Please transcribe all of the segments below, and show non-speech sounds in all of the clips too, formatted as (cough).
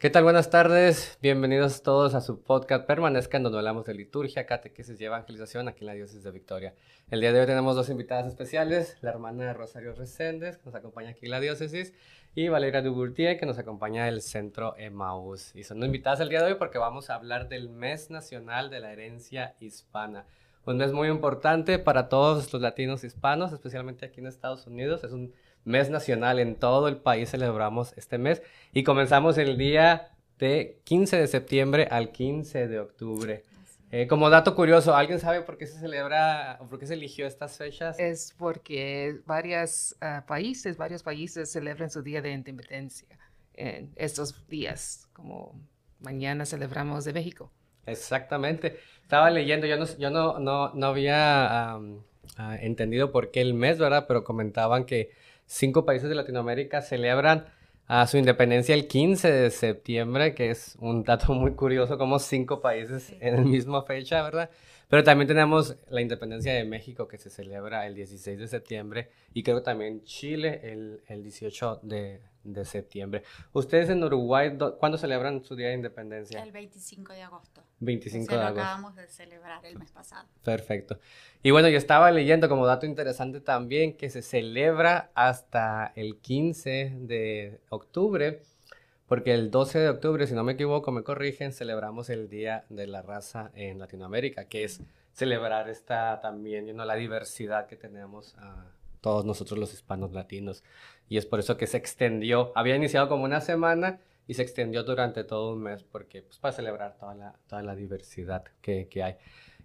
¿Qué tal? Buenas tardes. Bienvenidos todos a su podcast Permanezcan, donde hablamos de liturgia, catequesis y evangelización aquí en la diócesis de Victoria. El día de hoy tenemos dos invitadas especiales, la hermana Rosario Reséndez, que nos acompaña aquí en la diócesis, y Valeria Duburtier, que nos acompaña del Centro Emmaus. Y son invitadas el día de hoy porque vamos a hablar del Mes Nacional de la Herencia Hispana. Un mes muy importante para todos los latinos hispanos, especialmente aquí en Estados Unidos. Es un mes nacional en todo el país celebramos este mes y comenzamos el día de 15 de septiembre al 15 de octubre. Eh, como dato curioso, ¿alguien sabe por qué se celebra o por qué se eligió estas fechas? Es porque varios ah, países, varios países celebran su día de independencia en estos días, como mañana celebramos de México. Exactamente. Estaba leyendo, yo no, yo no, no, no había ah, entendido por qué el mes, ¿verdad? Pero comentaban que cinco países de Latinoamérica celebran a su independencia el 15 de septiembre, que es un dato (laughs) muy curioso, como cinco países en la misma fecha, ¿verdad? Pero también tenemos la independencia de México, que se celebra el 16 de septiembre, y creo también Chile el, el 18 de, de septiembre. ¿Ustedes en Uruguay cuándo celebran su Día de Independencia? El 25 de agosto. 25 de agosto. Lo acabamos de celebrar el mes pasado. Perfecto. Y bueno, yo estaba leyendo como dato interesante también que se celebra hasta el 15 de octubre, porque el 12 de octubre, si no me equivoco, me corrigen, celebramos el Día de la Raza en Latinoamérica, que es celebrar esta también, la diversidad que tenemos a todos nosotros los hispanos latinos. Y es por eso que se extendió, había iniciado como una semana y se extendió durante todo un mes, porque pues para celebrar toda la, toda la diversidad que, que hay.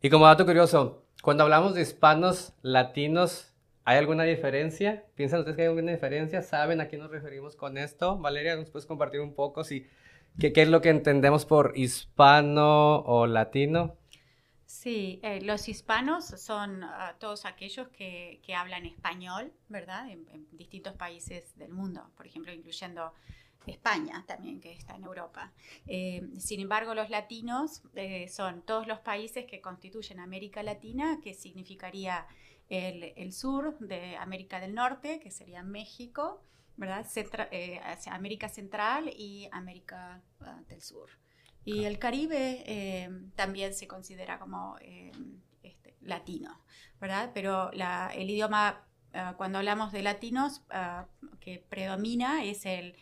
Y como dato curioso, cuando hablamos de hispanos latinos, ¿hay alguna diferencia? ¿Piensan ustedes que hay alguna diferencia? ¿Saben a qué nos referimos con esto? Valeria, ¿nos puedes compartir un poco si, qué, qué es lo que entendemos por hispano o latino? Sí, eh, los hispanos son ah, todos aquellos que, que, hablan español, ¿verdad? En, distintos países del mundo, por ejemplo, incluyendo España también, que está en Europa. Eh, sin embargo, los latinos eh, son todos los países que constituyen América Latina, que significaría el, el sur de América del Norte, que sería México, ¿verdad? América Central y América ah, del Sur. Y el Caribe eh, también se considera como eh, este, latino, ¿verdad? Pero el idioma, ah, cuando hablamos de latinos, ah, que predomina es el,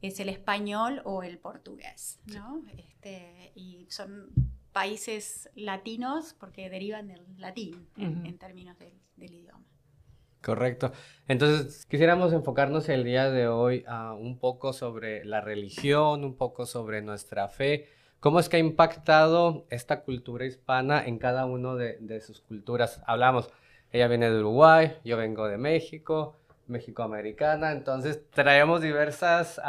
es el español o el portugués, ¿no? Este, y son países latinos porque derivan del latín en, términos del, idioma. Correcto. Entonces, quisiéramos enfocarnos el día de hoy uh, un poco sobre la religión, un poco sobre nuestra fe, ¿Cómo es que ha impactado esta cultura hispana en cada una de, sus culturas? Hablamos, ella viene de Uruguay, yo vengo de México, México-americana, entonces traemos diversas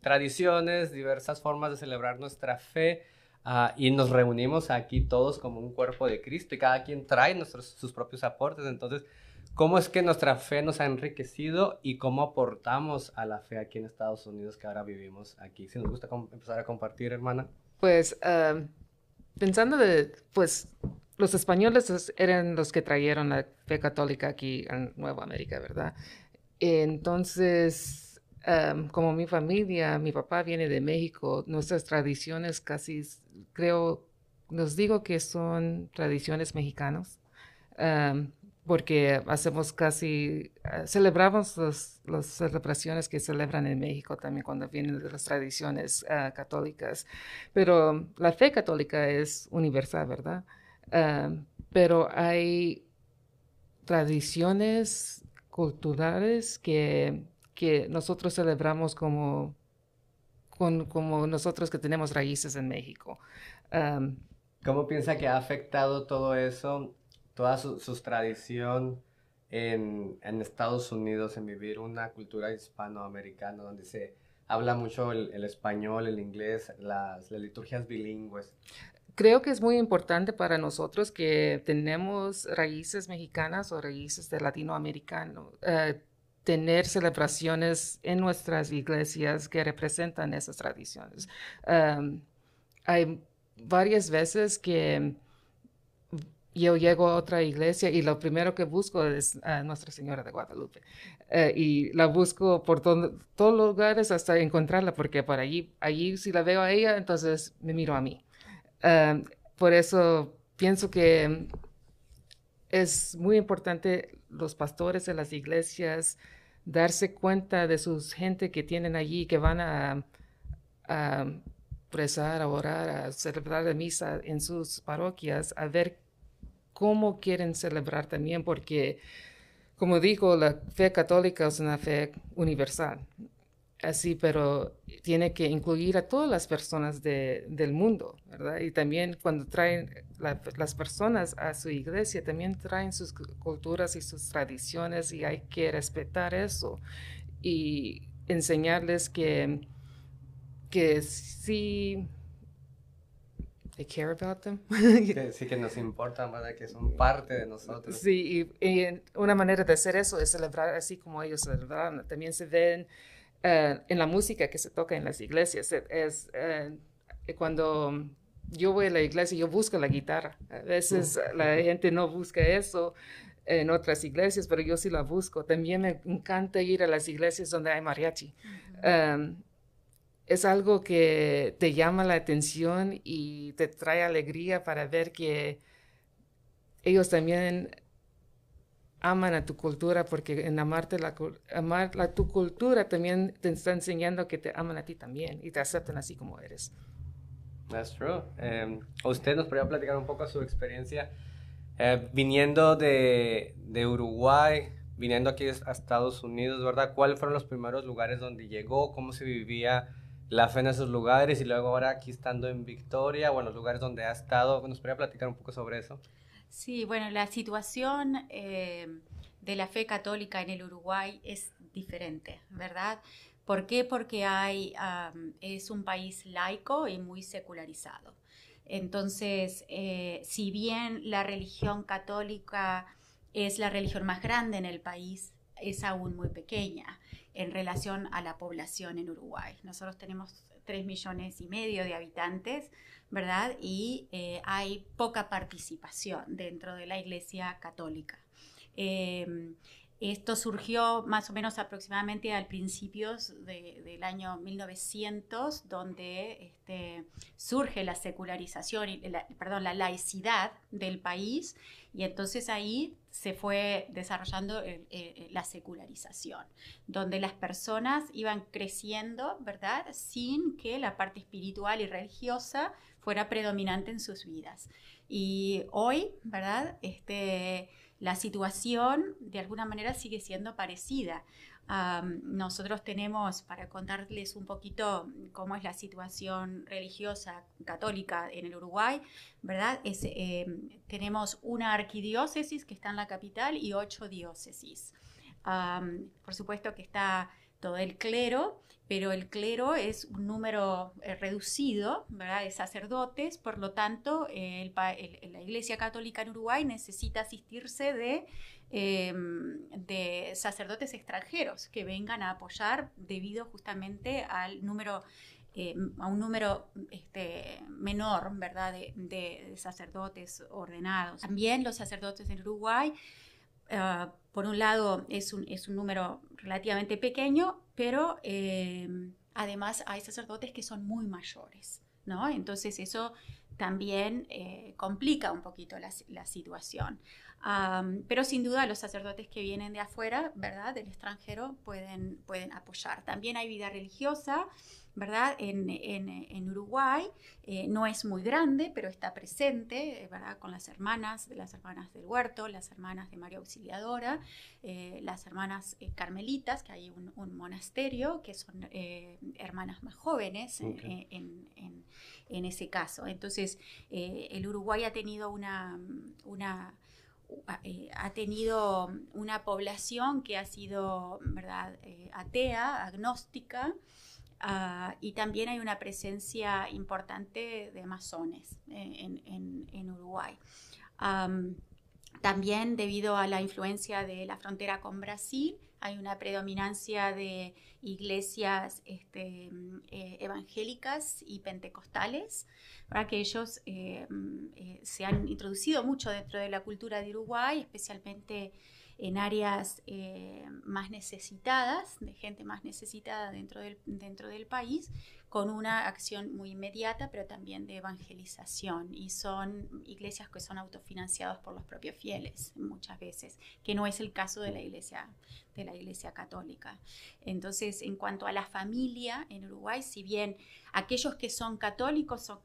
tradiciones, diversas formas de celebrar nuestra fe ah, y nos reunimos aquí todos como un cuerpo de Cristo y cada quien trae nuestros, sus propios aportes. Entonces, ¿cómo es que nuestra fe nos ha enriquecido y cómo aportamos a la fe aquí en Estados Unidos que ahora vivimos aquí? Si nos gusta empezar a compartir, hermana. Pues pensando de, pues los españoles eran los que trajeron la fe católica aquí en Nueva América, ¿verdad? Entonces, como mi familia, mi papá viene de México, nuestras tradiciones casi, creo, nos digo que son tradiciones mexicanas porque hacemos casi, eh, celebramos las celebraciones que celebran en México también cuando vienen las tradiciones eh, católicas, pero la fe católica es universal, ¿verdad? Eh, pero hay tradiciones culturales que, que nosotros celebramos como, como nosotros que tenemos raíces en México. ¿Cómo piensa que ha afectado todo eso toda su, tradición en, Estados Unidos, en vivir una cultura hispanoamericana donde se habla mucho el, español, el inglés, las, liturgias bilingües. Creo que es muy importante para nosotros que tenemos raíces mexicanas o raíces de latinoamericano, eh, tener celebraciones en nuestras iglesias que representan esas tradiciones. hay varias veces que yo llego a otra iglesia y lo primero que busco es a Nuestra Señora de Guadalupe. Eh, y la busco por todos los lugares hasta encontrarla, porque por allí, allí si la veo a ella, entonces me miro a mí. Eh, por eso pienso que es muy importante los pastores de las iglesias darse cuenta de sus gente que tienen allí, que van a, a rezar, a orar, a celebrar la misa en sus parroquias, a ver cómo quieren celebrar también, porque, como digo, la fe católica es una fe universal. Así, pero tiene que incluir a todas las personas del mundo, ¿verdad? Y también cuando traen las personas a su iglesia, también traen sus culturas y sus tradiciones y hay que respetar eso y enseñarles que, que sí they care about them. (laughs) sí, que nos importa, ¿verdad? Que son parte de nosotros. Sí, y, una manera de hacer eso es celebrar así como ellos celebran. También se ven eh, en la música que se toca en las iglesias. Es, eh, cuando yo voy a la iglesia, yo busco la guitarra. A veces mm. la gente no busca eso en otras iglesias, pero yo sí la busco. También me encanta ir a las iglesias donde hay mariachi es algo que te llama la atención y te trae alegría para ver que ellos también aman a tu cultura porque en amarte la, amar la, tu cultura también te está enseñando que te aman a ti también y te aceptan así como eres. That's true. Um, usted nos podría platicar un poco su experiencia eh, viniendo de, de, Uruguay, viniendo aquí a Estados Unidos, ¿verdad? ¿Cuáles fueron los primeros lugares donde llegó? ¿Cómo se vivía? La fe en esos lugares y luego ahora aquí estando en Victoria o en los lugares donde ha estado. ¿Nos podría platicar un poco sobre eso? Sí, bueno, la situación eh, de la fe católica en el Uruguay es diferente, ¿verdad? ¿Por qué? Porque hay, es un país laico y muy secularizado. Entonces, eh, si bien la religión católica es la religión más grande en el país, es aún muy pequeña en relación a la población en Uruguay. Nosotros tenemos 3 millones y medio de habitantes, ¿verdad? Y eh, hay poca participación dentro de la Iglesia Católica. Eh, esto surgió más o menos aproximadamente al principios del año 1900, donde este, surge la secularización, perdón, la laicidad del país, y entonces ahí se fue desarrollando la secularización, donde las personas iban creciendo, ¿verdad?, sin que la parte espiritual y religiosa fuera predominante en sus vidas. Y hoy, ¿verdad?, este la situación de alguna manera sigue siendo parecida. Nosotros tenemos, para contarles un poquito cómo es la situación religiosa católica en el Uruguay, ¿verdad? Em, tenemos una arquidiócesis que está en la capital y ocho diócesis. por supuesto que está todo el clero, pero el clero es un número eh, reducido de sacerdotes, por lo tanto, la Iglesia Católica en Uruguay necesita asistirse de, em, de, sacerdotes extranjeros que vengan a apoyar debido justamente al número em, a un número este, menor ¿verdad? De, sacerdotes ordenados. También los sacerdotes en Uruguay ah, por un lado es un, es un número relativamente pequeño, pero eh, además hay sacerdotes que son muy mayores, ¿no? Entonces eso también eh, complica un poquito la, situación. Pero sin duda los sacerdotes que vienen de afuera, ¿verdad? Del extranjero, pueden, pueden apoyar. También hay vida religiosa. ¿verdad? En, Uruguay eh, no es muy grande, pero está presente, ¿verdad? Con las hermanas, las hermanas del huerto, las hermanas de María Auxiliadora, eh, las hermanas eh, carmelitas, que hay un, monasterio, que son hermanas más jóvenes en, ese caso. Entonces, el Uruguay ha tenido una, una ha tenido una población que ha sido, ¿verdad?, atea, agnóstica, Ah, y también hay una presencia importante de masones eh, en, Uruguay. también debido a la influencia de la frontera con Brasil, hay una predominancia de iglesias este, eh, evangélicas y pentecostales, para que ellos eh, eh, se han introducido mucho dentro de la cultura de Uruguay, especialmente en áreas más necesitadas, de gente más necesitada dentro del, dentro del país, con una acción muy inmediata, pero también de evangelización. Y son iglesias que son autofinanciadas por los propios fieles, muchas veces, que no es el caso de la iglesia, de la iglesia católica. Entonces, en cuanto a la familia en Uruguay, si bien aquellos que son católicos son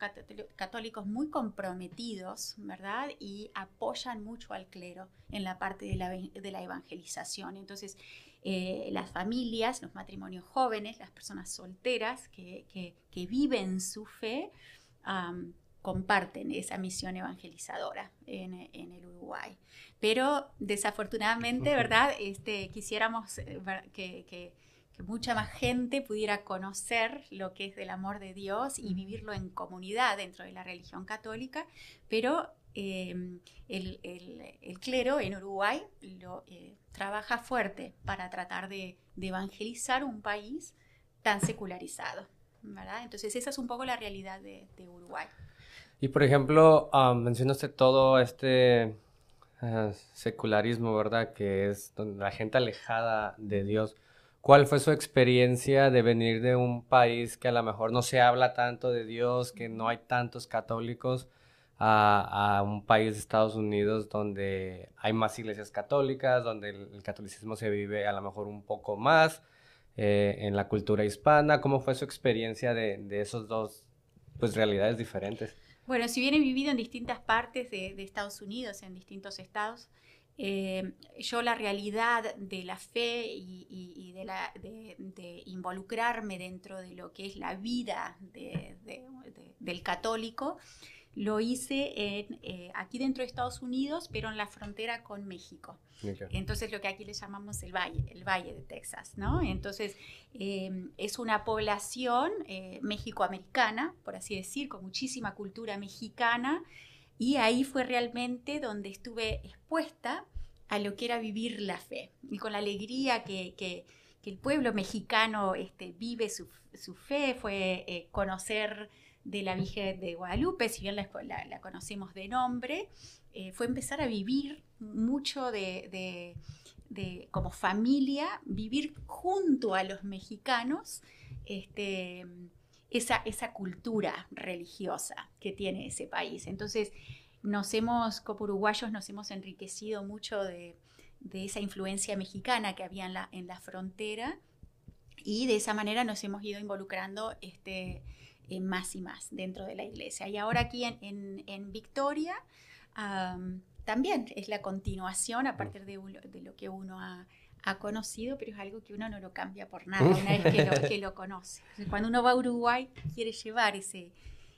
católicos muy comprometidos, ¿verdad? Y apoyan mucho al clero en la parte de la, de la evangelización. Entonces, eh, las familias, los matrimonios jóvenes, las personas solteras que, viven su fe, comparten esa misión evangelizadora en, el Uruguay. Pero desafortunadamente, ¿verdad? Este, quisiéramos eh, que, mucha más gente pudiera conocer lo que es del amor de Dios y vivirlo en comunidad dentro de la religión católica, pero Em, el, clero en Uruguay eh, trabaja fuerte para tratar de, evangelizar un país tan secularizado. ¿verdad? Entonces esa es un poco la realidad de, Uruguay. Y por ejemplo, um, mencionaste todo este ah, secularismo, ¿verdad? Que es la gente alejada de Dios. ¿Cuál fue su experiencia de venir de un país que a lo mejor no se habla tanto de Dios, que no hay tantos católicos? A, un país de Estados Unidos donde hay más iglesias católicas, donde el, catolicismo se vive a lo mejor un poco más eh, en la cultura hispana. ¿Cómo fue su experiencia de, de esos dos pues, realidades diferentes? Bueno, si bien he vivido en distintas partes de, Estados Unidos, en distintos estados, eh, yo la realidad de la fe y, de, involucrarme dentro de lo que es la vida del católico, lo hice en, eh, aquí dentro de Estados Unidos, pero en la frontera con México. Entonces lo que aquí le llamamos el valle, el valle de Texas, ¿no? Entonces em, es una población eh, mexicoamericana, por así decir, con muchísima cultura mexicana, y ahí fue realmente donde estuve expuesta a lo que era vivir la fe, y con la alegría que, que, el pueblo mexicano este, vive su, su fe, fue eh, conocer de la Virgen de Guadalupe, si bien la, la, conocemos de nombre, eh, fue empezar a vivir mucho de, como familia, vivir junto a los mexicanos este, esa, esa cultura religiosa que tiene ese país. Entonces, nos hemos, como uruguayos, nos hemos enriquecido mucho de, esa influencia mexicana que había en la, en la frontera y de esa manera nos hemos ido involucrando este, eh, más y más dentro de la iglesia. Y ahora aquí en, Victoria también es la continuación a partir de, de lo que uno ha, conocido, pero es algo que uno no lo cambia por nada (laughs) una vez que lo, que lo conoce. Cuando uno va a Uruguay quiere llevar ese,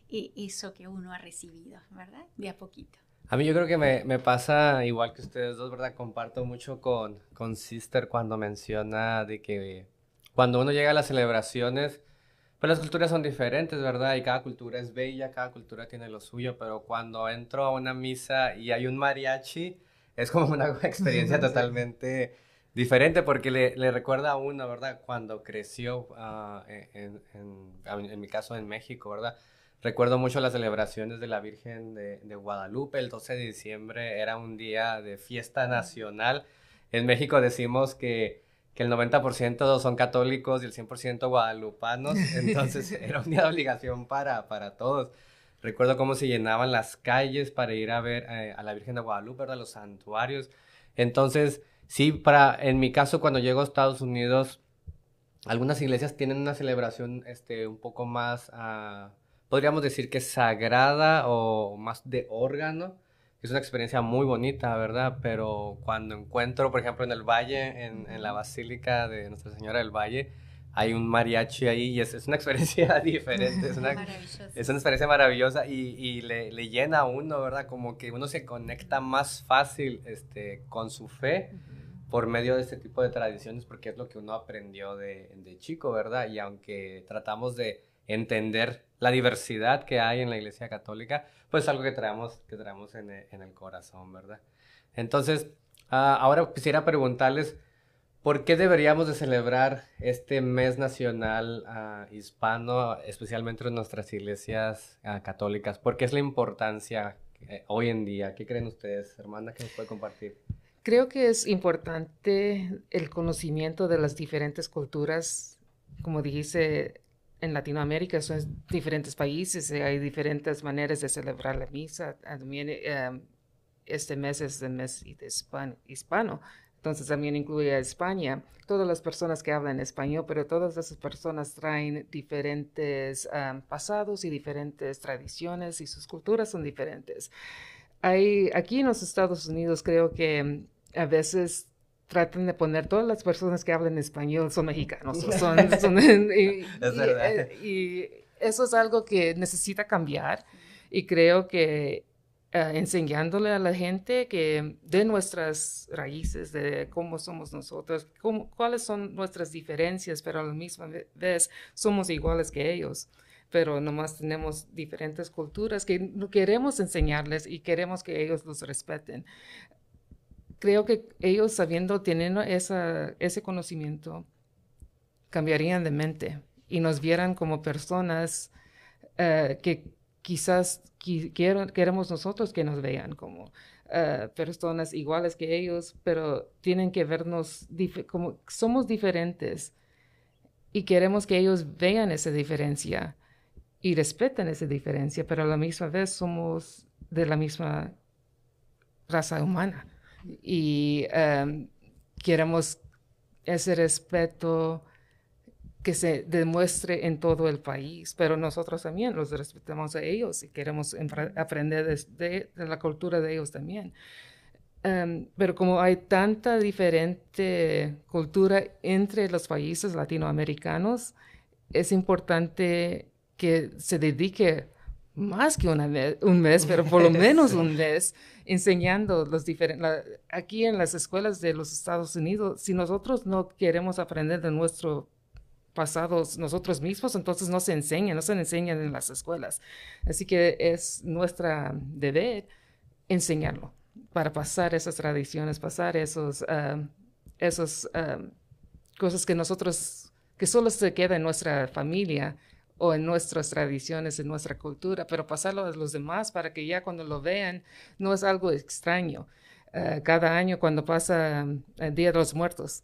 e, eso que uno ha recibido, ¿verdad? De a poquito. A mí yo creo que me, me, pasa igual que ustedes dos, ¿verdad? Comparto mucho con, con Sister cuando menciona de que cuando uno llega a las celebraciones, pues las culturas son diferentes, ¿verdad? Y cada cultura es bella, cada cultura tiene lo suyo, pero cuando entro a una misa y hay un mariachi, es como una (laughs) experiencia (laughs) totalmente diferente porque le, le, recuerda a uno, ¿verdad? Cuando creció, uh, en, en, en, mi caso en México, ¿verdad? Recuerdo mucho las celebraciones de la Virgen de, de, Guadalupe. El 12 de diciembre era un día de fiesta nacional. En México decimos que que el 90% son católicos y el 100% guadalupanos, (laughs) entonces era un día de obligación para, para todos. Recuerdo cómo se llenaban las calles para ir a ver eh, a la Virgen de Guadalupe, a los santuarios. Entonces, sí, para, en mi caso, cuando llego a Estados Unidos, algunas iglesias tienen una celebración este, un poco más, ah, podríamos decir que sagrada o más de órgano es una experiencia muy bonita, ¿verdad? Pero cuando encuentro, por ejemplo, en el Valle, en, en la Basílica de Nuestra Señora del Valle, hay un mariachi ahí y es, es una experiencia (laughs) diferente, es una, es una experiencia maravillosa y, y le, le, llena a uno, ¿verdad? Como que uno se conecta más fácil este, con su fe por medio de este tipo de tradiciones porque es lo que uno aprendió de, de chico, ¿verdad? Y aunque tratamos de entender la diversidad que hay en la Iglesia Católica, pues es algo que traemos, que traemos en, el, corazón, ¿verdad? Entonces, ah, ahora quisiera preguntarles, ¿Por qué deberíamos de celebrar este mes nacional ah, hispano, especialmente en nuestras iglesias ah, católicas? ¿Por qué es la importancia eh, hoy en día? ¿Qué creen ustedes, hermana, que nos puede compartir? Creo que es importante el conocimiento de las diferentes culturas. Como dijiste, en Latinoamérica son diferentes países y hay diferentes maneras de celebrar la misa. También eh, este mes es el mes hispano entonces también incluye a España, todas las personas que hablan español, pero todas esas personas traen diferentes pasados y diferentes tradiciones y sus culturas son diferentes. Hay, aquí en los Estados Unidos creo que mm, a veces tratan de poner todas las personas que hablan español son mexicanos. Son, y, (laughs) eh, y, eso es algo que necesita cambiar y creo que eh, enseñándole a la gente que de nuestras raíces, de cómo somos nosotros, cuáles son nuestras diferencias, pero a la misma vez somos iguales que ellos, pero nomás tenemos diferentes culturas que queremos enseñarles y queremos que ellos los respeten. Creo que ellos sabiendo, teniendo ese conocimiento, cambiarían de mente y nos vieran como personas eh, que quizás queremos nosotros que nos vean como eh, personas iguales que ellos, pero tienen que vernos como somos diferentes y queremos que ellos vean esa diferencia y respeten esa diferencia, pero a la misma vez somos de la misma raza humana y em, queremos ese respeto que se demuestre en todo el país, pero nosotros también los respetamos a ellos y queremos aprender de, la cultura de ellos también. Em, pero como hay tanta diferente cultura entre los países latinoamericanos, es importante que se dedique más que una un mes, pero por lo (laughs) menos un mes, enseñando los diferentes... Aquí en las escuelas de los Estados Unidos, si nosotros no queremos aprender de nuestro pasados nosotros mismos, entonces no se enseñan, no se enseñan en las escuelas. Así que es nuestra deber enseñarlo para pasar esas tradiciones, pasar esos, uh, esos cosas que nosotros, que solo se queda en nuestra familia o en nuestras tradiciones, en nuestra cultura, pero pasarlo a los demás para que ya cuando lo vean no es algo extraño. Uh, cada año cuando pasa el Día de los Muertos,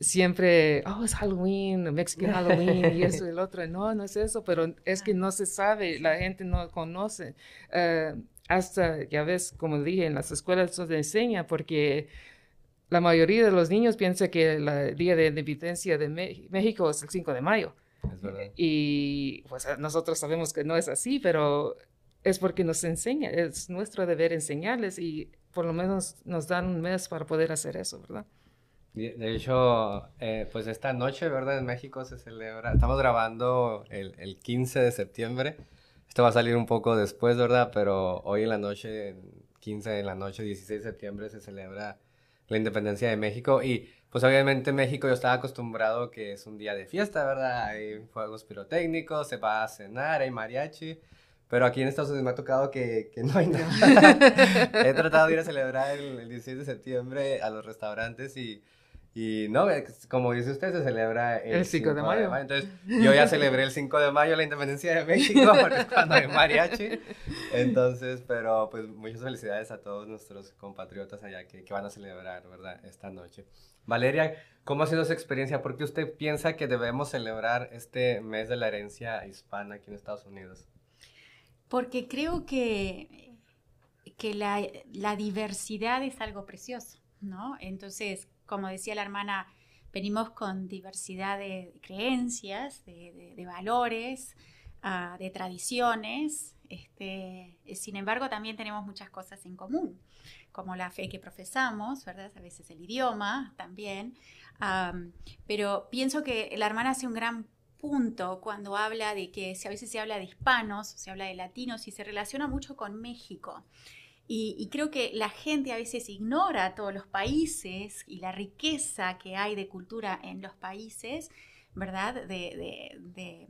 siempre, oh, es Halloween, Mexican Halloween y eso y el otro. No, no es eso, pero es que no se sabe, la gente no conoce. Eh, hasta, ya ves, como dije, en las escuelas se enseña porque la mayoría de los niños piensa que el día de independencia de México es el 5 de mayo. Es verdad. Y pues nosotros sabemos que no es así, pero es porque nos enseña, es nuestro deber enseñarles y por lo menos nos dan un mes para poder hacer eso, ¿verdad? De hecho, eh, pues esta noche, ¿verdad? En México se celebra, estamos grabando el, el, 15 de septiembre. Esto va a salir un poco después, ¿verdad? Pero hoy en la noche, 15 de la noche, 16 de septiembre, se celebra la independencia de México. Y pues obviamente México yo estaba acostumbrado que es un día de fiesta, ¿verdad? Hay fuegos pirotécnicos, se va a cenar, hay mariachi. Pero aquí en Estados Unidos me ha tocado que, que no hay nada. (laughs) He tratado de ir a celebrar el, el 16 de septiembre a los restaurantes y y no, como dice usted, se celebra el, 5, de, mayo. Entonces, yo ya celebré el 5 de mayo la independencia de México, (laughs) porque cuando hay mariachi. Entonces, pero pues muchas felicidades a todos nuestros compatriotas allá que, que van a celebrar, ¿verdad? Esta noche. Valeria, ¿cómo ha sido su experiencia? ¿Por qué usted piensa que debemos celebrar este mes de la herencia hispana aquí en Estados Unidos? Porque creo que, que la, la diversidad es algo precioso, ¿no? Entonces, como decía la hermana, venimos con diversidad de creencias, de, valores, ah, de tradiciones. Este, sin embargo, también tenemos muchas cosas en común, como la fe que profesamos, ¿verdad? A veces el idioma también. pero pienso que la hermana hace un gran punto cuando habla de que si a veces se habla de hispanos, se habla de latinos y se relaciona mucho con México. Y, creo que la gente a veces ignora todos los países y la riqueza que hay de cultura en los países, ¿verdad? De,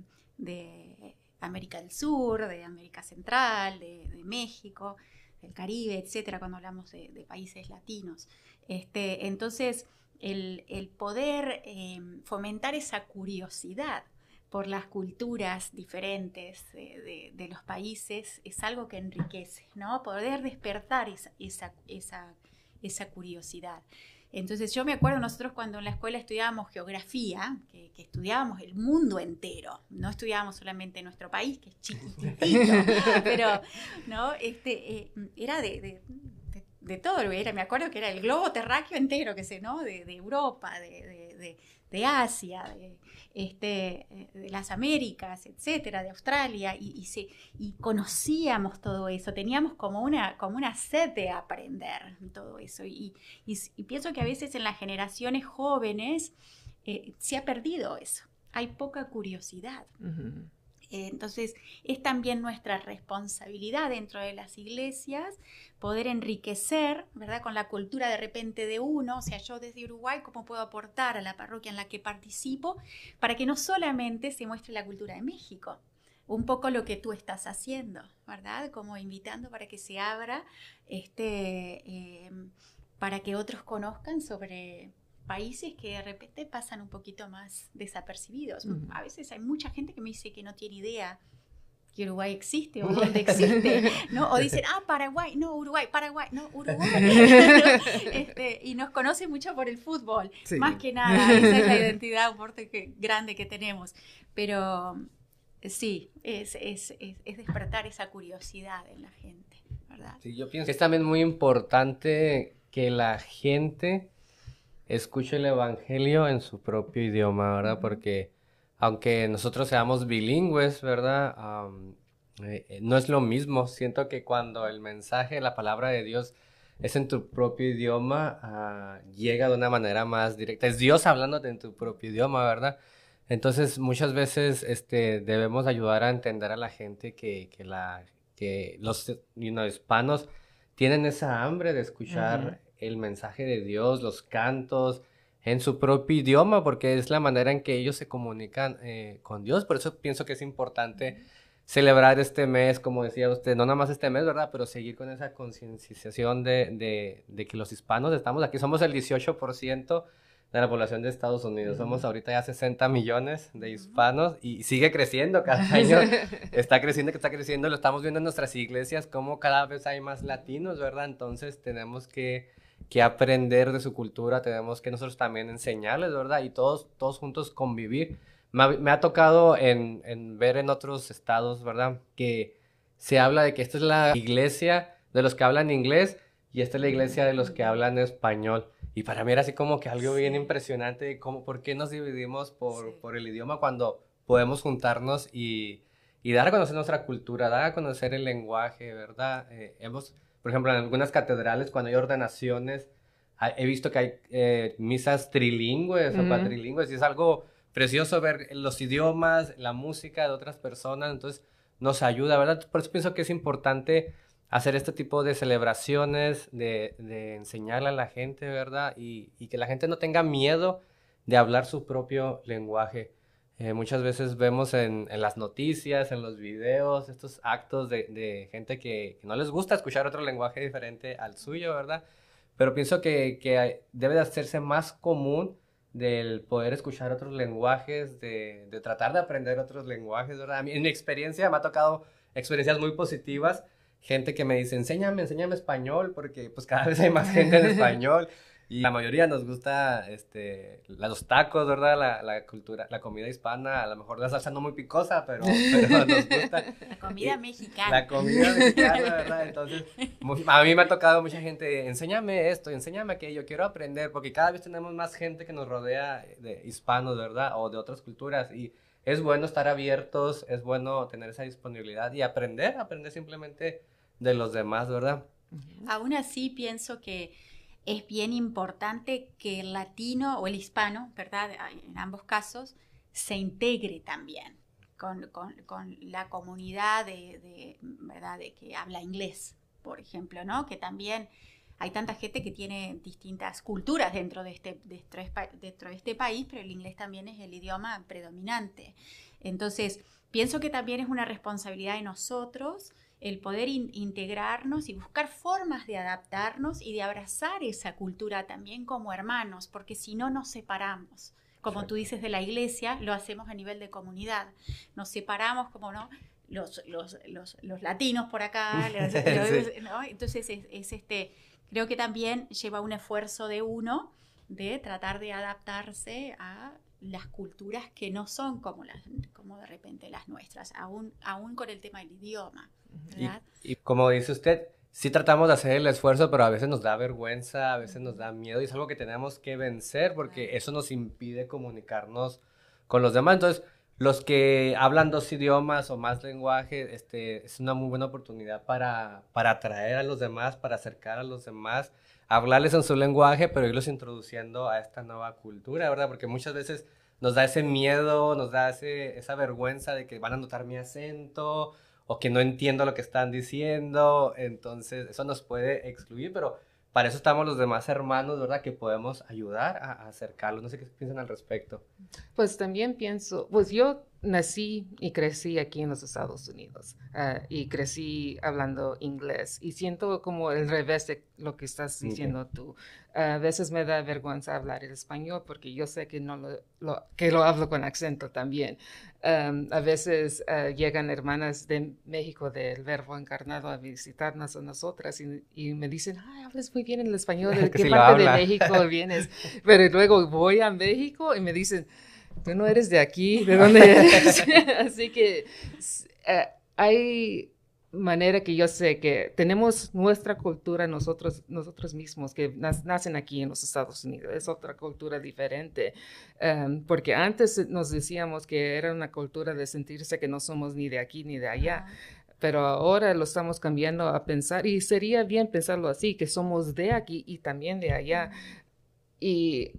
América del Sur, de América Central, de, México, del Caribe, etcétera, cuando hablamos de, países latinos. Este, entonces, el, poder em, fomentar esa curiosidad por las culturas diferentes de, los países es algo que enriquece, ¿no? Poder despertar esa, esa, esa, curiosidad. Entonces yo me acuerdo nosotros cuando en la escuela estudiábamos geografía, que, estudiábamos el mundo entero, no estudiábamos solamente nuestro país, que es chiquitito, (laughs) pero ¿no? este, eh, era de, de todo, era, me acuerdo que era el globo terráqueo entero, que sé, ¿no? De, Europa, de, de, Asia, de, este, de las Américas, etcétera, de Australia, y, y, y, conocíamos todo eso, teníamos como una, como una sed de aprender todo eso. Y, pienso que a veces en las generaciones jóvenes eh, se ha perdido eso, hay poca curiosidad. Entonces, es también nuestra responsabilidad dentro de las iglesias poder enriquecer, ¿verdad? Con la cultura de repente de uno, o sea, yo desde Uruguay, ¿cómo puedo aportar a la parroquia en la que participo para que no solamente se muestre la cultura de México, un poco lo que tú estás haciendo, ¿verdad? Como invitando para que se abra, este, eh, para que otros conozcan sobre países que de repente pasan un poquito más desapercibidos. A veces hay mucha gente que me dice que no tiene idea que Uruguay existe o (laughs) dónde existe, ¿no? O dicen, ah, Paraguay, no, Uruguay, Paraguay, no, Uruguay. (laughs) (laughs) este, y nos conoce mucho por el fútbol, más que nada, esa es la identidad un que, grande que tenemos. Pero sí, es, es, es, es, despertar esa curiosidad en la gente, ¿verdad? Sí, yo pienso que es también muy importante que la gente escuche el Evangelio en su propio idioma, ¿verdad? Porque aunque nosotros seamos bilingües, ¿verdad? Eh, eh, no es lo mismo. Siento que cuando el mensaje, la palabra de Dios es en tu propio idioma, ah, llega de una manera más directa. Es Dios hablándote en tu propio idioma, ¿verdad? Entonces, muchas veces este, debemos ayudar a entender a la gente que, que, la, que los hispanos tienen esa hambre de escuchar el mensaje de Dios, los cantos, en su propio idioma, porque es la manera en que ellos se comunican eh, con Dios. Por eso pienso que es importante celebrar este mes, como decía usted, no nada más este mes, ¿verdad? Pero seguir con esa concienciación de, de, que los hispanos estamos aquí. Somos el 18% de la población de Estados Unidos. Somos ahorita ya 60 millones de hispanos y sigue creciendo cada (laughs) año. está creciendo, que está creciendo. Lo estamos viendo en nuestras iglesias, como cada vez hay más latinos, ¿verdad? Entonces tenemos que que aprender de su cultura, tenemos que nosotros también enseñarles, ¿verdad? Y todos, todos juntos convivir. Me ha, tocado en, en, ver en otros estados, ¿verdad? Que se habla de que esta es la iglesia de los que hablan inglés y esta es la iglesia de los que hablan español. Y para mí era así como que algo bien impresionante, como por qué nos dividimos por, por el idioma cuando podemos juntarnos y, y, dar a conocer nuestra cultura, dar a conocer el lenguaje, ¿verdad? Eh, hemos por ejemplo, en algunas catedrales, cuando hay ordenaciones, he visto que hay eh, misas trilingües o cuatrilingües y es algo precioso ver los idiomas, la música de otras personas, entonces nos ayuda, ¿verdad? Por eso pienso que es importante hacer este tipo de celebraciones, de, de enseñarle a la gente, ¿verdad? Y, y, que la gente no tenga miedo de hablar su propio lenguaje. Eh, muchas veces vemos en, en, las noticias, en los videos, estos actos de, de gente que, no les gusta escuchar otro lenguaje diferente al suyo, ¿verdad? Pero pienso que, que debe de hacerse más común del poder escuchar otros lenguajes, de, de, tratar de aprender otros lenguajes, ¿verdad? A mí, en mi experiencia me ha tocado experiencias muy positivas, gente que me dice, enséñame, enséñame español, porque pues cada vez hay más gente en (laughs) español. Y la mayoría nos gusta este, los tacos, ¿verdad? La, la, cultura, la comida hispana, a lo mejor la salsa no muy picosa, pero, pero nos gusta. (laughs) La comida mexicana. La comida mexicana, ¿verdad? Entonces, a mí me ha tocado mucha gente, enséñame esto, enséñame aquello, quiero aprender, porque cada vez tenemos más gente que nos rodea de hispanos, ¿verdad? O de otras culturas. Y es bueno estar abiertos, es bueno tener esa disponibilidad y aprender, aprender simplemente de los demás, ¿verdad? Aún así, pienso que es bien importante que el latino o el hispano, ¿verdad? En ambos casos, se integre también con, la comunidad de, ¿verdad? de que habla inglés, por ejemplo, ¿no? Que también hay tanta gente que tiene distintas culturas dentro de, este, dentro de este país, pero el inglés también es el idioma predominante. Entonces, pienso que también es una responsabilidad de nosotros el poder integrarnos y buscar formas de adaptarnos y de abrazar esa cultura también como hermanos, porque si no nos separamos. Como tú dices de la iglesia, lo hacemos a nivel de comunidad. Nos separamos como no los, los, los, los latinos por acá, (laughs) entonces es, este, creo que también lleva un esfuerzo de uno de tratar de adaptarse a las culturas que no son como, las, como de repente las nuestras, aún, aún con el tema del idioma. Y, como dice usted, sí tratamos de hacer el esfuerzo, pero a veces nos da vergüenza, a veces nos da miedo y es algo que tenemos que vencer porque eso nos impide comunicarnos con los demás. Entonces, los que hablan dos idiomas o más lenguaje, este, es una muy buena oportunidad para, para atraer a los demás, para acercar a los demás, hablarles en su lenguaje, pero irlos introduciendo a esta nueva cultura, ¿verdad? Porque muchas veces nos da ese miedo, nos da ese, esa vergüenza de que van a notar mi acento o que no entiendo lo que están diciendo, entonces eso nos puede excluir, pero para eso estamos los demás hermanos, ¿verdad? Que podemos ayudar a, a acercarlos. No sé qué piensan al respecto. Pues también pienso, pues yo nací y crecí aquí en los Estados Unidos uh, y crecí hablando inglés y siento como el revés de lo que estás diciendo tú. a veces me da vergüenza hablar el español porque yo sé que no lo, lo que lo hablo con acento también. Um, a veces uh, llegan hermanas de México del Verbo Encarnado a visitarnos a nosotras y, y me dicen, ay, hablas muy bien el español, (laughs) ¿de qué parte de México vienes? (laughs) Pero luego voy a México y me dicen, tú no eres de aquí, ¿de dónde eres? (laughs) Así que eh, hay manera que yo sé que tenemos nuestra cultura nosotros, nosotros mismos, que nacen aquí en los Estados Unidos, es otra cultura diferente, em, porque antes nos decíamos que era una cultura de sentirse que no somos ni de aquí ni de allá. Pero ahora lo estamos cambiando a pensar, y sería bien pensarlo así, que somos de aquí y también de allá. Y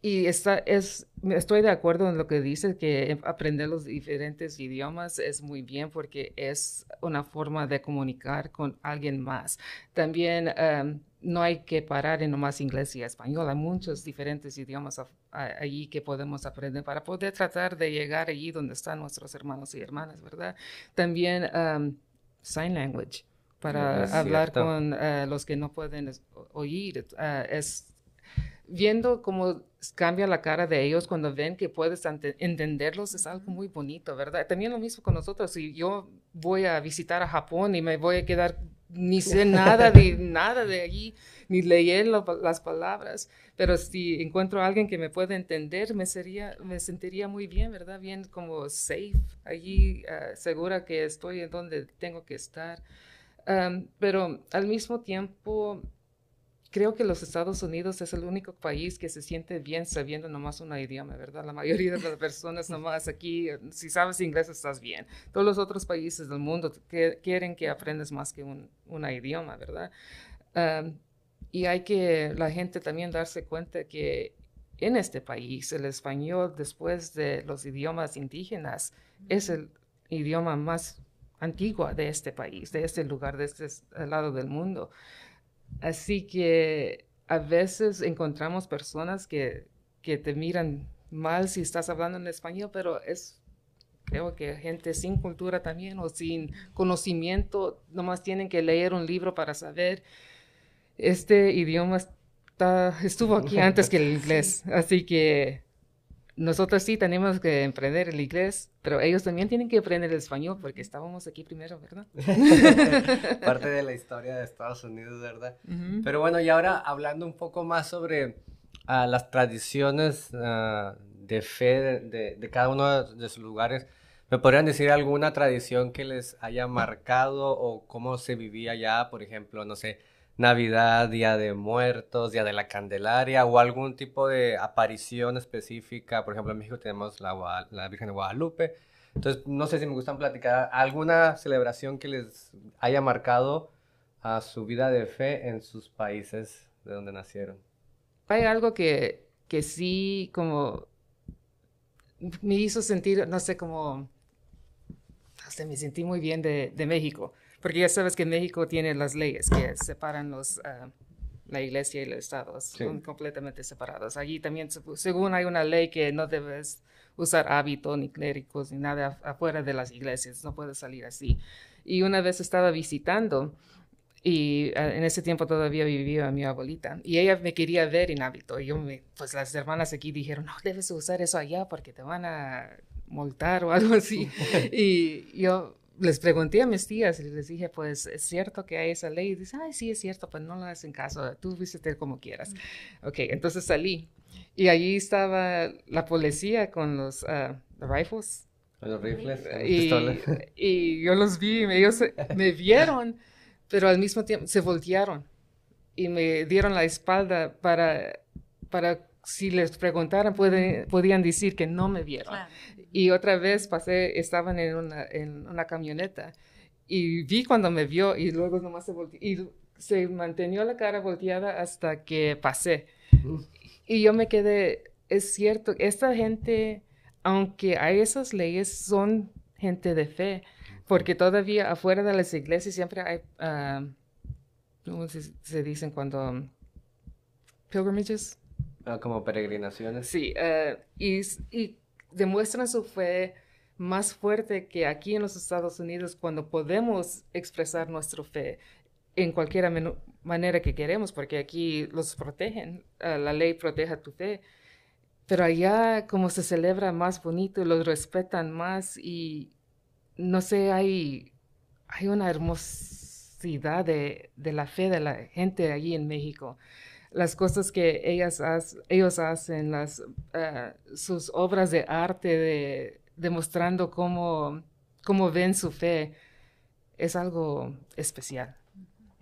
y está, es, estoy de acuerdo en lo que dices, que aprender los diferentes idiomas es muy bien porque es una forma de comunicar con alguien más. También em, no hay que parar en nomás inglés y español, hay muchos diferentes idiomas allí que podemos aprender para poder tratar de llegar allí donde están nuestros hermanos y hermanas, ¿verdad? También um, sign language para hablar con uh, los que no pueden oír. Uh, es viendo cómo cambia la cara de ellos cuando ven que puedes entenderlos es algo muy bonito, ¿verdad? También lo mismo con nosotros. Si yo voy a visitar a Japón y me voy a quedar ni sé nada de (laughs) nada de allí, ni leer las palabras, pero si encuentro a alguien que me pueda entender, me sería, me sentiría muy bien, ¿verdad? Bien como safe allí, uh, segura que estoy en donde tengo que estar. Um, pero al mismo tiempo creo que los Estados Unidos es el único país que se siente bien sabiendo nomás un idioma, ¿verdad? La mayoría de las personas nomás aquí, si sabes inglés estás bien. Todos los otros países del mundo que, quieren que aprendas más que un, idioma, ¿verdad? y hay que la gente también darse cuenta que en este país el español, después de los idiomas indígenas, es el idioma más antiguo de este país, de este lugar, de este lado del mundo. Así que a veces encontramos personas que, que te miran mal si estás hablando en español, pero es creo que gente sin cultura también o sin conocimiento, nomás tienen que leer un libro para saber. Este idioma está, estuvo aquí (laughs) antes que el inglés, así que nosotros sí tenemos que emprender el inglés, pero ellos también tienen que aprender el español porque estábamos aquí primero, ¿verdad? (laughs) Parte de la historia de Estados Unidos, ¿verdad? Pero bueno, y ahora hablando un poco más sobre uh, las tradiciones uh, de fe de, de, cada uno de sus lugares, ¿me podrían decir alguna tradición que les haya marcado o cómo se vivía allá, por ejemplo, no sé? Navidad, Día de Muertos, Día de la Candelaria o algún tipo de aparición específica. Por ejemplo, en México tenemos la, Virgen de Guadalupe. Entonces, no sé si me gustan platicar alguna celebración que les haya marcado a su vida de fe en sus países de donde nacieron. Hay algo que, que sí como me hizo sentir, no sé, como, hasta me sentí muy bien de México porque ya sabes que México tiene las leyes que separan los, uh, la iglesia y el Estado, son completamente separados. Allí también, según hay una ley que no debes usar hábito, ni clérigos, ni nada afuera de las iglesias, no puedes salir así. Y una vez estaba visitando y ah, en ese tiempo todavía vivía mi abuelita y ella me quería ver en hábito. Y yo me, pues las hermanas aquí dijeron, no, debes usar eso allá porque te van a multar o algo así. (laughs) y yo les pregunté a mis tías y les dije, pues es cierto que hay esa ley. Y dice, ay, sí, es cierto, pues no lo hacen caso, tú visite como quieras. Ok, entonces salí y allí estaba la policía con los uh, rifles. Los rifles. Y, (laughs) y, yo los vi, ellos me vieron, pero al mismo tiempo se voltearon y me dieron la espalda para, para si les preguntaran, podían decir que no me vieron. Y otra vez pasé, estaban en una, en una camioneta y vi cuando me vio y luego nomás se volteó y se mantenió la cara volteada hasta que pasé. Y yo me quedé, es cierto, esta gente, aunque hay esas leyes, son gente de fe, porque todavía afuera de las iglesias siempre hay, uh, ¿cómo se, dicen cuando? Pilgrimages. Ah, como peregrinaciones. Sí, uh, y, y demuestran su fe más fuerte que aquí en los Estados Unidos cuando podemos expresar nuestra fe en cualquier manera que queremos, porque aquí los protegen, ah, la ley protege tu fe, pero allá como se celebra más bonito, los respetan más y no sé, hay, hay una hermosidad de, de la fe de la gente allí en México las cosas que ellas ellos hacen, las, ah, sus obras de arte, de, demostrando cómo, cómo ven su fe, es algo especial.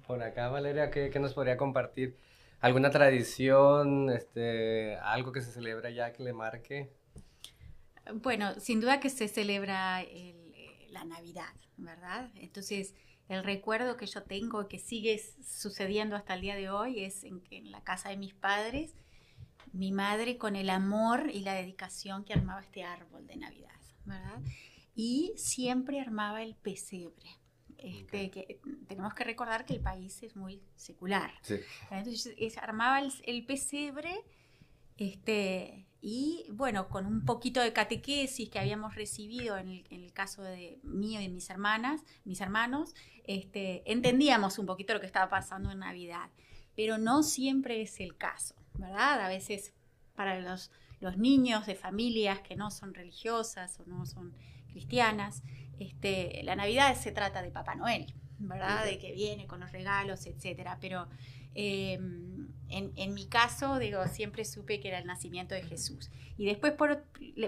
Por acá, Valeria, ¿qué, nos podría compartir? ¿Alguna tradición, este, algo que se celebra ya que le marque? Bueno, sin duda que se celebra la Navidad, ¿verdad? Entonces, el recuerdo que yo tengo que sigue sucediendo hasta el día de hoy es en, en la casa de mis padres, mi madre con el amor y la dedicación que armaba este árbol de Navidad, ¿verdad? Y siempre armaba el pesebre. Este, que tenemos que recordar que el país es muy secular. Entonces armaba el, el, pesebre este, y bueno, con un poquito de catequesis que habíamos recibido en el, caso de mío y mis hermanas, mis hermanos, este, entendíamos un poquito lo que estaba pasando en Navidad. Pero no siempre es el caso, ¿verdad? A veces para los, los niños de familias que no son religiosas o no son cristianas, este, la Navidad se trata de Papá Noel, ¿verdad? De que viene con los regalos, etcétera. Pero Em, en, mi caso, digo, siempre supe que era el nacimiento de Jesús. Y después, por,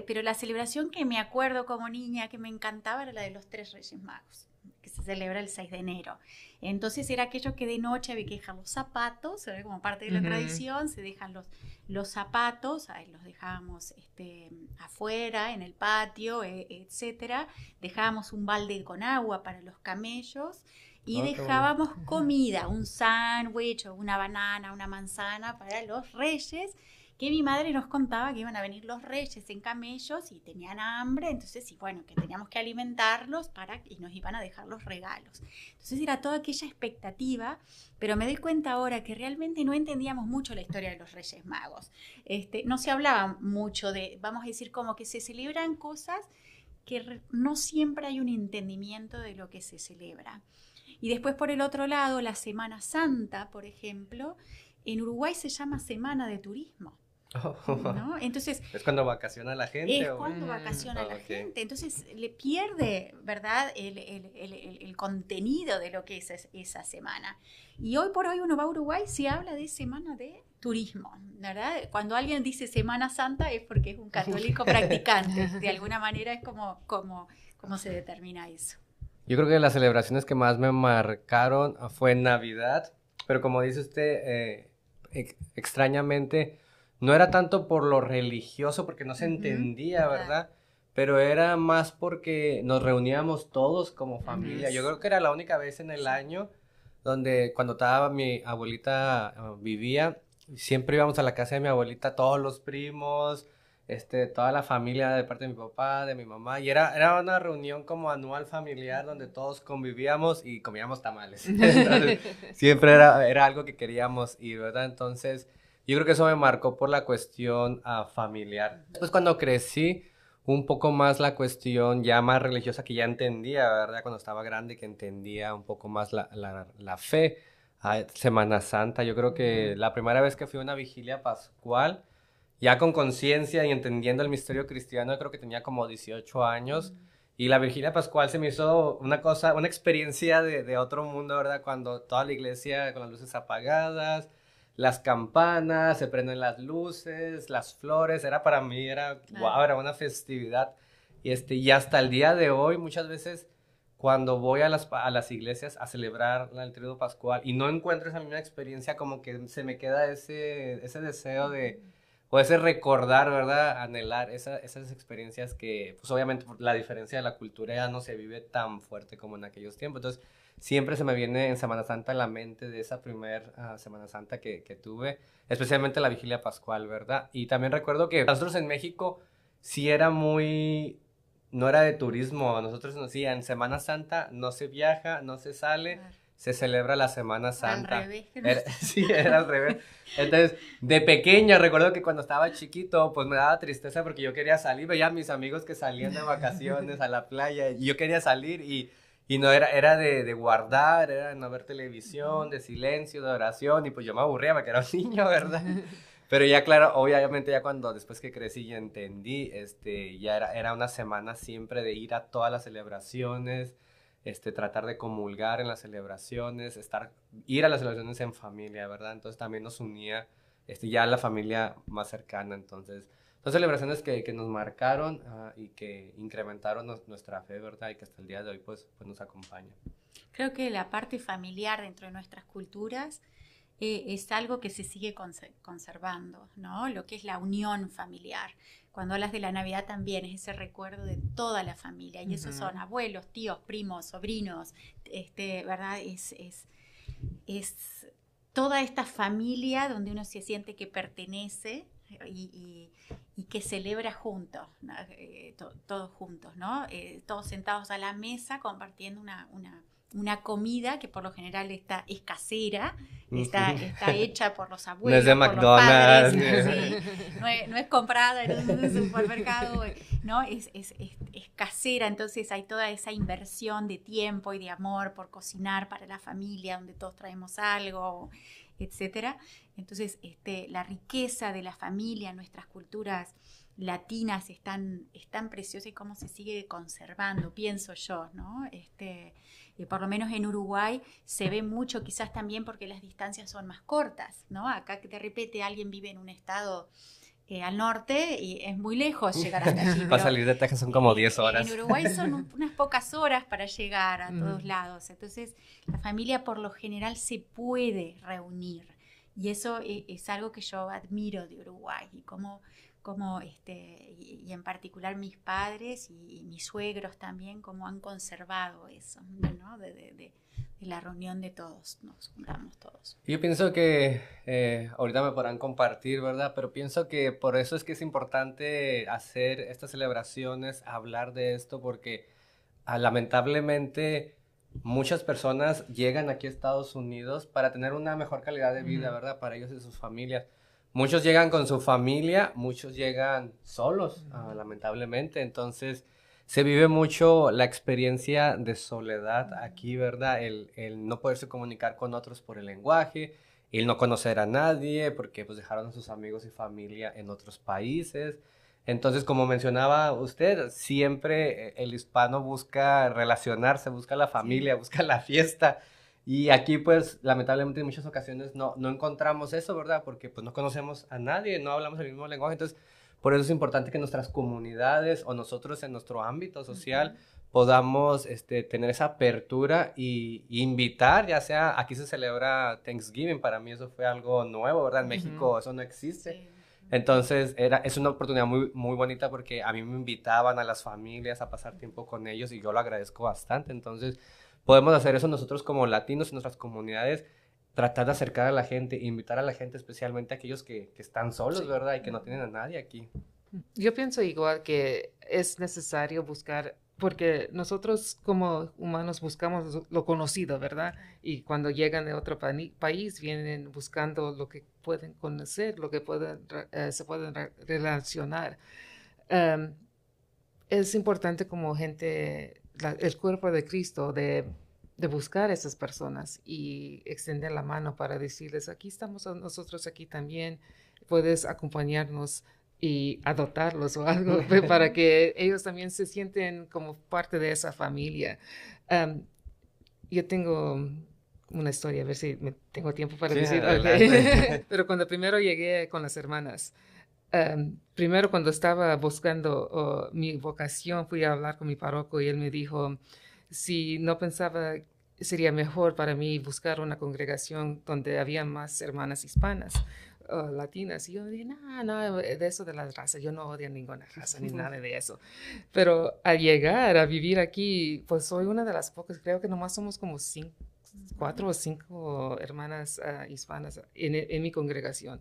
pero la celebración que me acuerdo como niña, que me encantaba, era la de los tres Reyes Magos, que se celebra el 6 de enero. Entonces era aquello que de noche había que dejar los zapatos, como parte de la tradición, se dejan los, los zapatos, ahí los dejábamos este, afuera, en el patio, e, etcétera. Dejábamos un balde con agua para los camellos y ah, dejábamos comida, un sándwich o una banana, una manzana para los reyes, que mi madre nos contaba que iban a venir los reyes en camellos y tenían hambre, entonces, y bueno, que teníamos que alimentarlos para y nos iban a dejar los regalos. Entonces era toda aquella expectativa, pero me doy cuenta ahora que realmente no entendíamos mucho la historia de los Reyes Magos. Este, no se hablaba mucho de, vamos a decir, como que se celebran cosas que no siempre hay un entendimiento de lo que se celebra. Y después por el otro lado, la Semana Santa, por ejemplo, en Uruguay se llama Semana de Turismo. ¿no? Entonces, ¿Es cuando vacaciona la gente? Es cuando vacaciona la gente. Entonces le pierde, ¿verdad?, el, el, el, el, contenido de lo que es esa semana. Y hoy por hoy uno va a Uruguay, se habla de semana de turismo, ¿verdad? Cuando alguien dice Semana Santa es porque es un católico (laughs) practicante. De alguna manera es como, como, como se determina eso. Yo creo que las celebraciones que más me marcaron fue Navidad, pero como dice usted, eh, extrañamente, no era tanto por lo religioso, porque no se entendía, ¿verdad? Pero era más porque nos reuníamos todos como familia. Yo creo que era la única vez en el año donde cuando estaba mi abuelita ah, vivía, siempre íbamos a la casa de mi abuelita, todos los primos, este, toda la familia de parte de mi papá, de mi mamá, y era, era una reunión como anual familiar donde todos convivíamos y comíamos tamales. (laughs) siempre era, era algo que queríamos ir, ¿verdad? Entonces, yo creo que eso me marcó por la cuestión uh, familiar. Pues cuando crecí, un poco más la cuestión ya más religiosa que ya entendía, ¿verdad? Cuando estaba grande, que entendía un poco más la, la, fe. a Semana Santa, yo creo que la primera vez que fui a una vigilia pascual, ya con conciencia y entendiendo el misterio cristiano, creo que tenía como 18 años. Y la Vigilia Pascual se me hizo una cosa, una experiencia de, de, otro mundo, ¿verdad? Cuando toda la iglesia con las luces apagadas, las campanas, se prenden las luces, las flores, era para mí, era, wow, era una festividad. Y, este, y hasta el día de hoy, muchas veces, cuando voy a las, a las iglesias a celebrar el Tríodo Pascual y no encuentro esa misma experiencia, como que se me queda ese, ese deseo de o ese recordar, ¿verdad? Anhelar esas experiencias que, pues obviamente la diferencia de la cultura ya no se vive tan fuerte como en aquellos tiempos. Entonces, siempre se me viene en Semana Santa la mente de esa primera ah, Semana Santa que, tuve, especialmente la vigilia pascual, ¿verdad? Y también recuerdo que nosotros en México sí era muy, no era de turismo, nosotros nos decían, en Semana Santa no se viaja, no se sale se celebra la Semana Santa. Al revés. (laughs) sí, era al revés. Entonces, de pequeña, recuerdo que cuando estaba chiquito, pues me daba tristeza porque yo quería salir, veía a mis amigos que salían de vacaciones a la playa y yo quería salir y, y no era, era de, de, guardar, era de no ver televisión, de silencio, de oración y pues yo me aburría porque era un (laughs) niño, ¿verdad? Pero ya claro, obviamente ya cuando después que crecí y entendí, este, ya era, era una semana siempre de ir a todas las celebraciones, este, tratar de comulgar en las celebraciones, estar, ir a las celebraciones en familia, ¿verdad? Entonces también nos unía este, ya la familia más cercana, entonces son celebraciones que, que nos marcaron ah, y que incrementaron nuestra fe, ¿verdad? Y que hasta el día de hoy pues, pues nos acompañan. Creo que la parte familiar dentro de nuestras culturas eh, es algo que se sigue conservando, ¿no? Lo que es la unión familiar. Cuando hablas de la Navidad también es ese recuerdo de toda la familia, y esos son abuelos, tíos, primos, sobrinos, este, ¿verdad? Es, es, es toda esta familia donde uno se siente que pertenece y, y, que celebra juntos, eh, todos juntos, ¿no? Eh, todos sentados a la mesa compartiendo una, una una comida que por lo general está, es casera, está, está (laughs) hecha por los abuelos. No es de McDonald's. (laughs) no, es, comprada en un supermercado, ¿no? Es, es, es, casera, entonces hay toda esa inversión de tiempo y de amor por cocinar para la familia, donde todos traemos algo, etcétera. Entonces, este, la riqueza de la familia, nuestras culturas latinas es tan, es tan preciosa y cómo se sigue conservando, pienso yo, ¿no? Este, por lo menos en Uruguay se ve mucho, quizás también porque las distancias son más cortas, ¿no? Acá de repente alguien vive en un estado eh, al norte y es muy lejos llegar hasta allí. (laughs) para salir de Texas son como 10 horas. En Uruguay son unas pocas horas para llegar a todos lados. Entonces, la familia por lo general se puede reunir. Y eso eh, es, algo que yo admiro de Uruguay y cómo como este, y, en particular mis padres y, mis suegros también, como han conservado eso, ¿no? De, la reunión de todos, nos juntamos todos. Yo pienso que eh, ahorita me podrán compartir, ¿verdad? Pero pienso que por eso es que es importante hacer estas celebraciones, hablar de esto, porque ah, lamentablemente muchas personas llegan aquí a Estados Unidos para tener una mejor calidad de vida, ¿verdad? Para ellos y sus familias Muchos llegan con su familia, muchos llegan solos, ah, lamentablemente. Entonces, se vive mucho la experiencia de soledad aquí, ¿verdad? El, el, no poderse comunicar con otros por el lenguaje, el no conocer a nadie, porque pues dejaron a sus amigos y familia en otros países. Entonces, como mencionaba usted, siempre eh, el hispano busca relacionarse, busca la familia, busca la fiesta. Y aquí, pues, lamentablemente en muchas ocasiones no, no encontramos eso, ¿verdad? Porque pues no conocemos a nadie, no hablamos el mismo lenguaje. Entonces, por eso es importante que nuestras comunidades o nosotros en nuestro ámbito social podamos este, tener esa apertura y, invitar, ya sea, aquí se celebra Thanksgiving, para mí eso fue algo nuevo, ¿verdad? En México eso no existe. Entonces, era, es una oportunidad muy, muy bonita porque a mí me invitaban a las familias a pasar tiempo con ellos y yo lo agradezco bastante. Entonces, podemos hacer eso nosotros como latinos en nuestras comunidades, tratar de acercar a la gente, invitar a la gente, especialmente a aquellos que, que están solos, ¿verdad? Y que no tienen a nadie aquí. Yo pienso igual que es necesario buscar, porque nosotros como humanos buscamos lo conocido, ¿verdad? Y cuando llegan de otro país vienen buscando lo que pueden conocer, lo que pueden, eh, se pueden relacionar. Em, es importante como gente, el cuerpo de Cristo, de, de, buscar a esas personas y extender la mano para decirles, aquí estamos nosotros aquí también, puedes acompañarnos y adoptarlos o algo (laughs) para que ellos también se sienten como parte de esa familia. yo tengo una historia, a ver si me tengo tiempo para decir. (laughs) Pero cuando primero llegué con las hermanas, Em, primero cuando estaba buscando mi vocación, fui a hablar con mi párroco y él me dijo si no pensaba sería mejor para mí buscar una congregación donde había más hermanas hispanas o latinas. Y yo dije, no, no, de eso de las razas, yo no odio ninguna raza ni nada de eso. Pero al llegar a vivir aquí, pues soy una de las pocas, creo que nomás somos como cinco, cuatro o cinco hermanas ah, hispanas en, en mi congregación.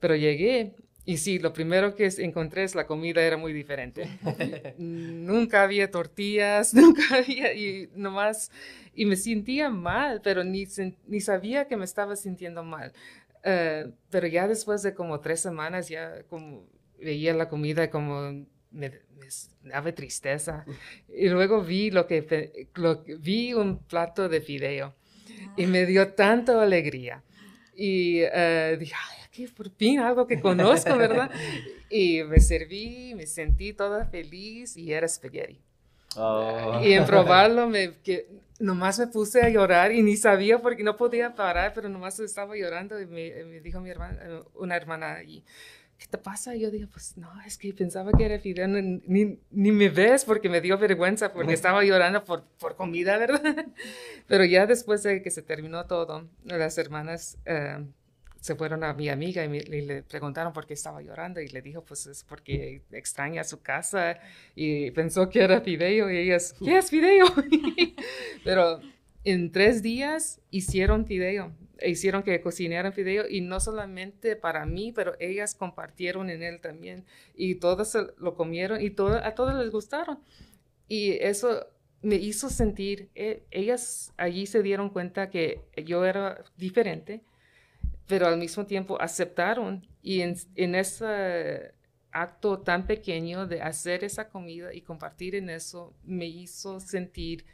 Pero llegué y sí, lo primero que encontré es la comida era muy diferente. (laughs) nunca había tortillas, (laughs) nunca había, y nomás, y me sentía mal, pero ni, ni sabía que me estaba sintiendo mal. Eh, pero ya después de como tres semanas, ya como veía la comida como me, daba tristeza. Y luego vi lo que, lo, vi un plato de fideo y me dio tanta alegría. Y uh, dije, por fin algo que conozco, ¿verdad? (laughs) y me serví, me sentí toda feliz y era spaghetti. Oh. Y en probarlo, (laughs) me, que nomás me puse a llorar y ni sabía porque no podía parar, pero nomás estaba llorando y me, dijo mi hermana, una hermana y ¿qué te pasa? Y yo dije, pues no, es que pensaba que era fideo, ni, ni, me ves porque me dio vergüenza porque estaba llorando por, por comida, ¿verdad? (laughs) Pero ya después de que se terminó todo, las hermanas eh, se fueron a mi amiga y, le preguntaron por qué estaba llorando y le dijo, pues es porque extraña su casa y pensó que era fideo y ellas, ¿qué es fideo? (laughs) Pero en tres días hicieron fideo, hicieron que cocinaran fideo y no solamente para mí, pero ellas compartieron en él también y todas lo comieron y todo, a todos les gustaron. Y eso me hizo sentir, eh, ellas allí se dieron cuenta que yo era diferente pero al mismo tiempo aceptaron y en, en, ese acto tan pequeño de hacer esa comida y compartir en eso me hizo sentir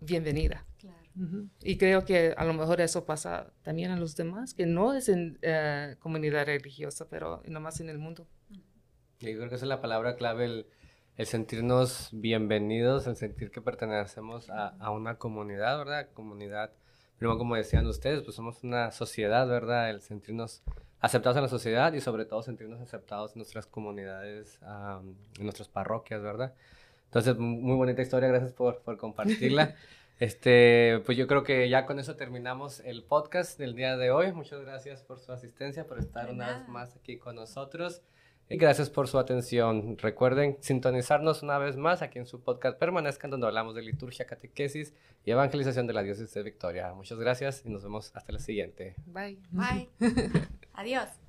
bienvenida. Y creo que a lo mejor eso pasa también a los demás, que no es en eh, comunidad religiosa, pero nomás en el mundo. Yo creo que esa es la palabra clave, el, el sentirnos bienvenidos, el sentir que pertenecemos a, a una comunidad, ¿verdad? Comunidad Primero, como decían ustedes, pues somos una sociedad, ¿verdad? El sentirnos aceptados en la sociedad y sobre todo sentirnos aceptados en nuestras comunidades, en nuestras parroquias, ¿verdad? Entonces, muy bonita historia, gracias por, por compartirla. (laughs) Este, pues yo creo que ya con eso terminamos el podcast del día de hoy. Muchas gracias por su asistencia, por estar una vez más aquí con nosotros. Y gracias por su atención. Recuerden sintonizarnos una vez más aquí en su podcast Permanezcan, donde hablamos de liturgia, catequesis y evangelización de la diócesis de Victoria. Muchas gracias y nos vemos hasta la siguiente. Bye. Bye. Adiós. (laughs)